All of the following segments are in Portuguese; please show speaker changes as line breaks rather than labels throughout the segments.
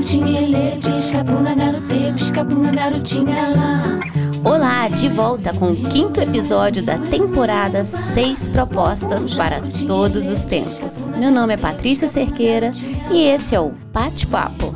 jacutinha, ele, pisca-bunga, garotê, pisca-bunga, garotinha lá.
Olá, de volta com o quinto episódio da temporada Seis Propostas para Todos os Tempos. Meu nome é Patrícia Cerqueira e esse é o Bate-Papo.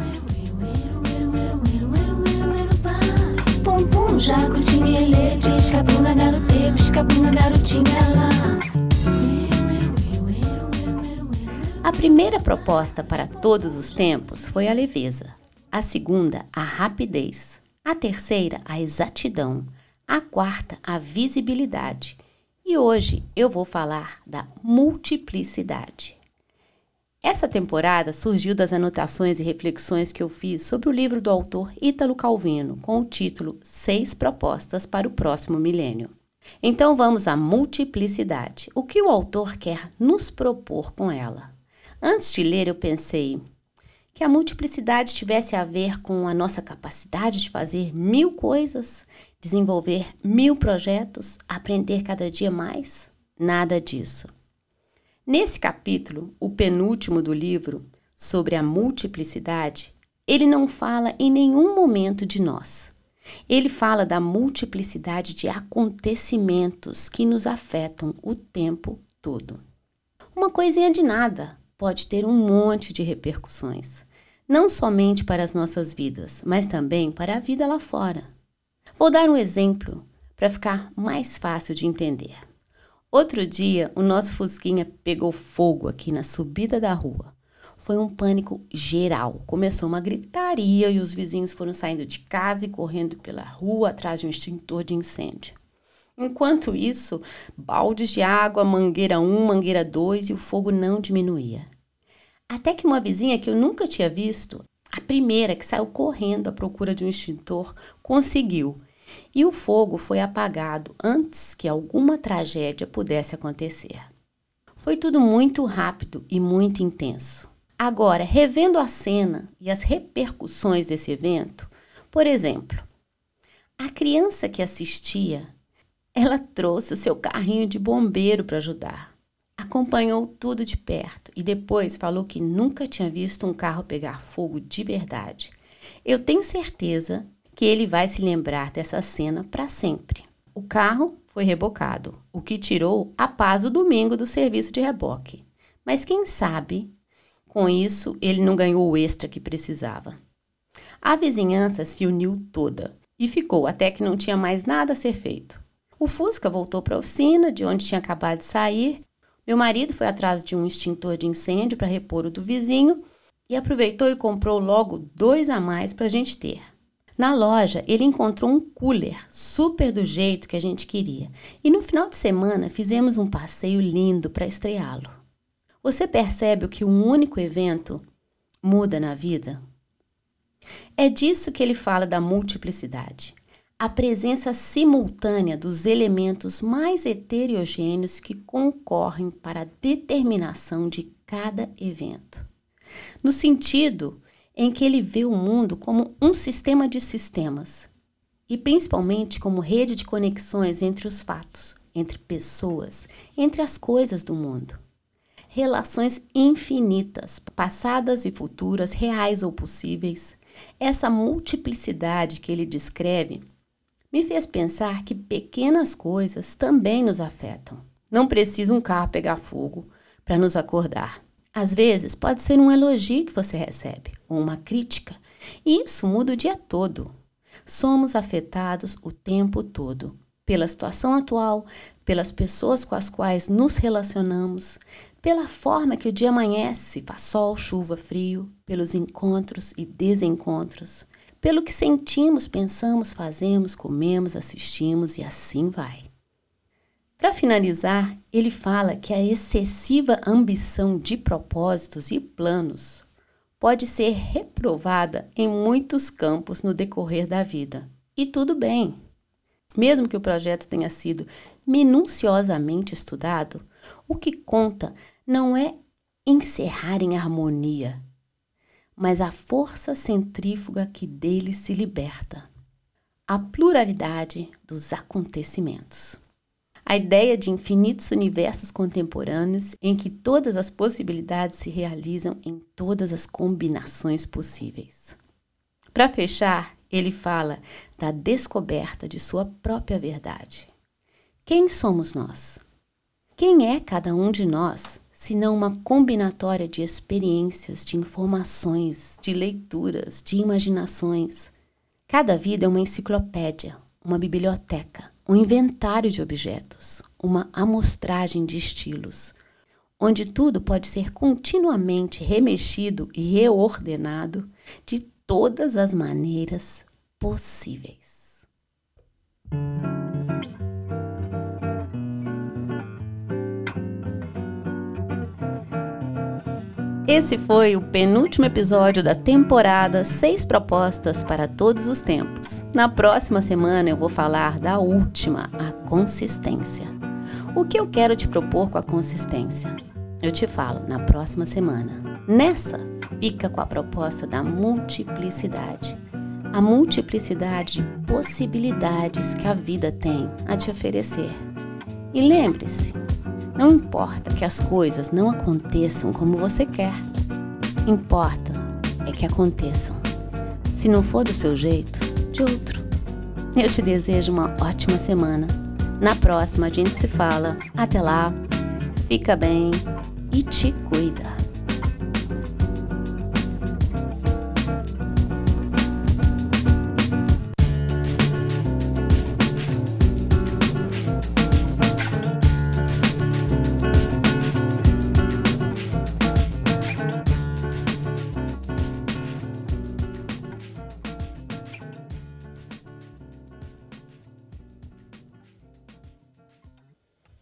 Primeira proposta para todos os tempos foi a leveza, a segunda, a rapidez, a terceira, a exatidão, a quarta, a visibilidade e hoje eu vou falar da multiplicidade. Essa temporada surgiu das anotações e reflexões que eu fiz sobre o livro do autor Ítalo Calvino, com o título Seis Propostas para o Próximo Milênio. Então vamos à multiplicidade. O que o autor quer nos propor com ela? Antes de ler, eu pensei que a multiplicidade tivesse a ver com a nossa capacidade de fazer mil coisas, desenvolver mil projetos, aprender cada dia mais. Nada disso. Nesse capítulo, o penúltimo do livro, sobre a multiplicidade, ele não fala em nenhum momento de nós. Ele fala da multiplicidade de acontecimentos que nos afetam o tempo todo. Uma coisinha de nada, pode ter um monte de repercussões, não somente para as nossas vidas, mas também para a vida lá fora. Vou dar um exemplo para ficar mais fácil de entender. Outro dia, o nosso Fusquinha pegou fogo aqui na subida da rua. Foi um pânico geral. Começou uma gritaria e os vizinhos foram saindo de casa e correndo pela rua atrás de um extintor de incêndio. Enquanto isso, baldes de água, mangueira 1, mangueira 2 e o fogo não diminuía. Até que uma vizinha que eu nunca tinha visto, a primeira que saiu correndo à procura de um extintor, conseguiu. E o fogo foi apagado antes que alguma tragédia pudesse acontecer. Foi tudo muito rápido e muito intenso. Agora, revendo a cena e as repercussões desse evento, por exemplo, a criança que assistia ela trouxe o seu carrinho de bombeiro para ajudar. Acompanhou tudo de perto e depois falou que nunca tinha visto um carro pegar fogo de verdade. Eu tenho certeza que ele vai se lembrar dessa cena para sempre. O carro foi rebocado, o que tirou a paz do domingo do serviço de reboque. Mas quem sabe, com isso, ele não ganhou o extra que precisava. A vizinhança se uniu toda e ficou até que não tinha mais nada a ser feito. O Fusca voltou para a oficina, de onde tinha acabado de sair. Meu marido foi atrás de um extintor de incêndio para repor o do vizinho e aproveitou e comprou logo dois a mais para a gente ter. Na loja, ele encontrou um cooler super do jeito que a gente queria. E no final de semana fizemos um passeio lindo para estreá-lo. Você percebe o que um único evento muda na vida? É disso que ele fala da multiplicidade a presença simultânea dos elementos mais heterogêneos que concorrem para a determinação de cada evento. No sentido em que ele vê o mundo como um sistema de sistemas e principalmente como rede de conexões entre os fatos, entre pessoas, entre as coisas do mundo. Relações infinitas, passadas e futuras, reais ou possíveis. Essa multiplicidade que ele descreve me fez pensar que pequenas coisas também nos afetam. Não precisa um carro pegar fogo para nos acordar. Às vezes pode ser um elogio que você recebe ou uma crítica, e isso muda o dia todo. Somos afetados o tempo todo pela situação atual, pelas pessoas com as quais nos relacionamos, pela forma que o dia amanhece, faz sol, chuva, frio, pelos encontros e desencontros, pelo que sentimos, pensamos, fazemos, comemos, assistimos e assim vai. Para finalizar, ele fala que a excessiva ambição de propósitos e planos pode ser reprovada em muitos campos no decorrer da vida. E tudo bem. Mesmo que o projeto tenha sido minuciosamente estudado, o que conta não é encerrar em harmonia, mas a força centrífuga que dele se liberta. A pluralidade dos acontecimentos. A ideia de infinitos universos contemporâneos em que todas as possibilidades se realizam em todas as combinações possíveis. Para fechar, ele fala da descoberta de sua própria verdade. Quem somos nós? Quem é cada um de nós, senão uma combinatória de experiências, de informações, de leituras, de imaginações? Cada vida é uma enciclopédia, uma biblioteca, um inventário de objetos, uma amostragem de estilos, onde tudo pode ser continuamente remexido e reordenado de todas as maneiras possíveis. Esse foi o penúltimo episódio da temporada Seis Propostas para Todos os Tempos. Na próxima semana eu vou falar da última, a consistência. O que eu quero te propor com a consistência? Eu te falo na próxima semana. Nessa, fica com a proposta da multiplicidade. A multiplicidade de possibilidades que a vida tem a te oferecer. E lembre-se, não importa que as coisas não aconteçam como você quer. Importa é que aconteçam. Se não for do seu jeito, de outro. Eu te desejo uma ótima semana. Na próxima a gente se fala. Até lá, fica bem e te cuida.